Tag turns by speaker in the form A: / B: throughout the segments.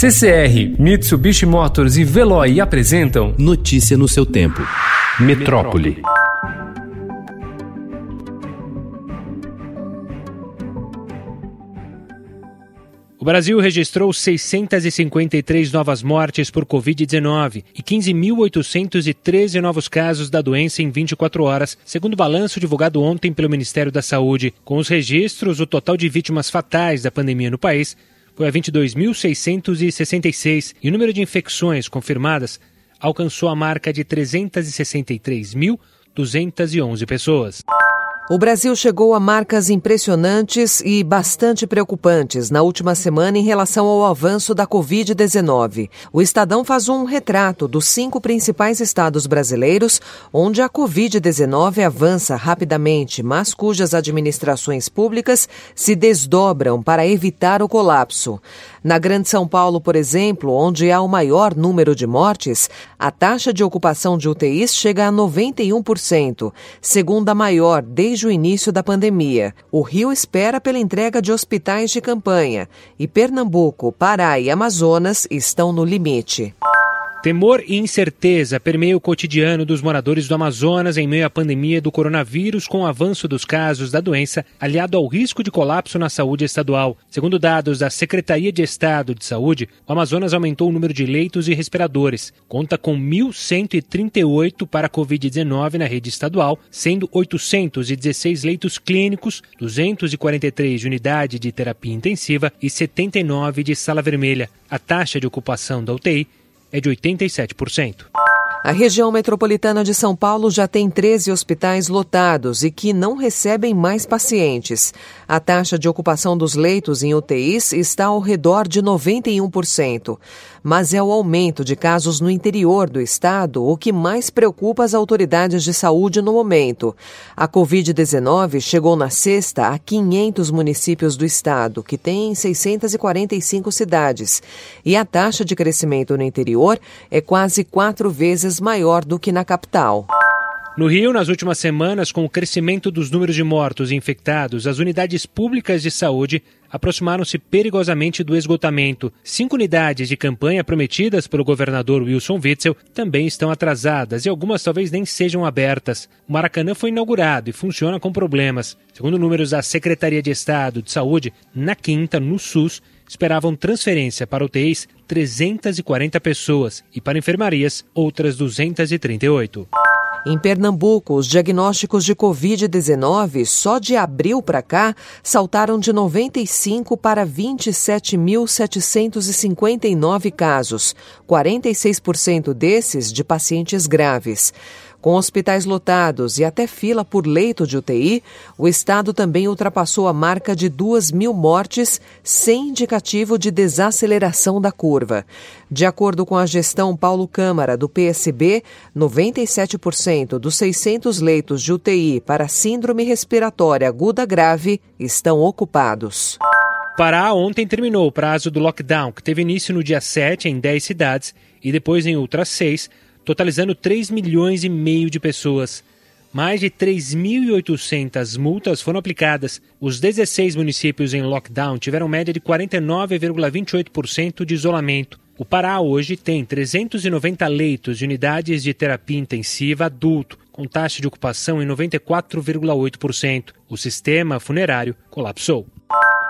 A: CCR, Mitsubishi Motors e Veloy apresentam
B: Notícia no seu tempo. Metrópole.
C: O Brasil registrou 653 novas mortes por Covid-19 e 15.813 novos casos da doença em 24 horas, segundo o balanço divulgado ontem pelo Ministério da Saúde. Com os registros, o total de vítimas fatais da pandemia no país foi a 22.666 e o número de infecções confirmadas alcançou a marca de 363.211 pessoas.
D: O Brasil chegou a marcas impressionantes e bastante preocupantes na última semana em relação ao avanço da Covid-19. O Estadão faz um retrato dos cinco principais estados brasileiros onde a Covid-19 avança rapidamente, mas cujas administrações públicas se desdobram para evitar o colapso. Na Grande São Paulo, por exemplo, onde há o maior número de mortes, a taxa de ocupação de UTIs chega a 91%, segunda maior desde o início da pandemia. O Rio espera pela entrega de hospitais de campanha e Pernambuco, Pará e Amazonas estão no limite.
C: Temor e incerteza permeiam o cotidiano dos moradores do Amazonas em meio à pandemia do coronavírus, com o avanço dos casos da doença, aliado ao risco de colapso na saúde estadual. Segundo dados da Secretaria de Estado de Saúde, o Amazonas aumentou o número de leitos e respiradores. Conta com 1.138 para a Covid-19 na rede estadual, sendo 816 leitos clínicos, 243 de unidade de terapia intensiva e 79 de sala vermelha. A taxa de ocupação da UTI é de 87%.
D: A região metropolitana de São Paulo já tem 13 hospitais lotados e que não recebem mais pacientes. A taxa de ocupação dos leitos em UTIs está ao redor de 91%. Mas é o aumento de casos no interior do estado o que mais preocupa as autoridades de saúde no momento. A Covid-19 chegou na sexta a 500 municípios do estado, que tem 645 cidades. E a taxa de crescimento no interior é quase quatro vezes maior do que na capital.
C: No Rio, nas últimas semanas, com o crescimento dos números de mortos e infectados, as unidades públicas de saúde aproximaram-se perigosamente do esgotamento. Cinco unidades de campanha prometidas pelo governador Wilson Witzel também estão atrasadas e algumas talvez nem sejam abertas. O Maracanã foi inaugurado e funciona com problemas. Segundo números da Secretaria de Estado de Saúde, na quinta, no SUS, esperavam transferência para UTIs 340 pessoas e para enfermarias outras 238.
D: Em Pernambuco, os diagnósticos de Covid-19 só de abril para cá saltaram de 95 para 27.759 casos, 46% desses de pacientes graves. Com hospitais lotados e até fila por leito de UTI, o estado também ultrapassou a marca de 2 mil mortes, sem indicativo de desaceleração da curva. De acordo com a gestão Paulo Câmara, do PSB, 97% dos 600 leitos de UTI para síndrome respiratória aguda grave estão ocupados.
C: Pará ontem terminou o prazo do lockdown, que teve início no dia 7 em 10 cidades e depois em outras 6 totalizando 3 milhões e meio de pessoas. Mais de 3.800 multas foram aplicadas. Os 16 municípios em lockdown tiveram média de 49,28% de isolamento. O Pará hoje tem 390 leitos de unidades de terapia intensiva adulto, com taxa de ocupação em 94,8%. O sistema funerário colapsou.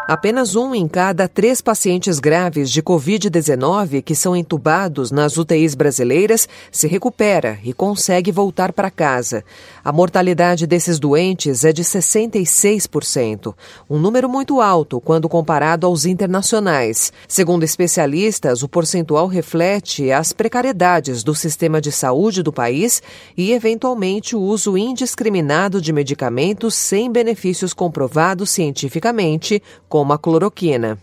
D: Apenas um em cada três pacientes graves de Covid-19 que são entubados nas UTIs brasileiras se recupera e consegue voltar para casa. A mortalidade desses doentes é de 66%, um número muito alto quando comparado aos internacionais. Segundo especialistas, o percentual reflete as precariedades do sistema de saúde do país e, eventualmente, o uso indiscriminado de medicamentos sem benefícios comprovados cientificamente como a cloroquina.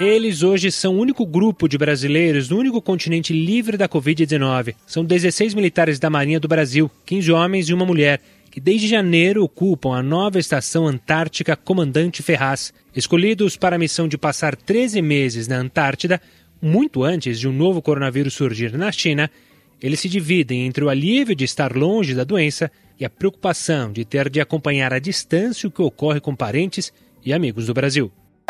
C: Eles hoje são o único grupo de brasileiros no único continente livre da Covid-19. São 16 militares da Marinha do Brasil, 15 homens e uma mulher, que desde janeiro ocupam a nova estação antártica Comandante Ferraz. Escolhidos para a missão de passar 13 meses na Antártida, muito antes de um novo coronavírus surgir na China, eles se dividem entre o alívio de estar longe da doença e a preocupação de ter de acompanhar à distância o que ocorre com parentes e amigos do Brasil.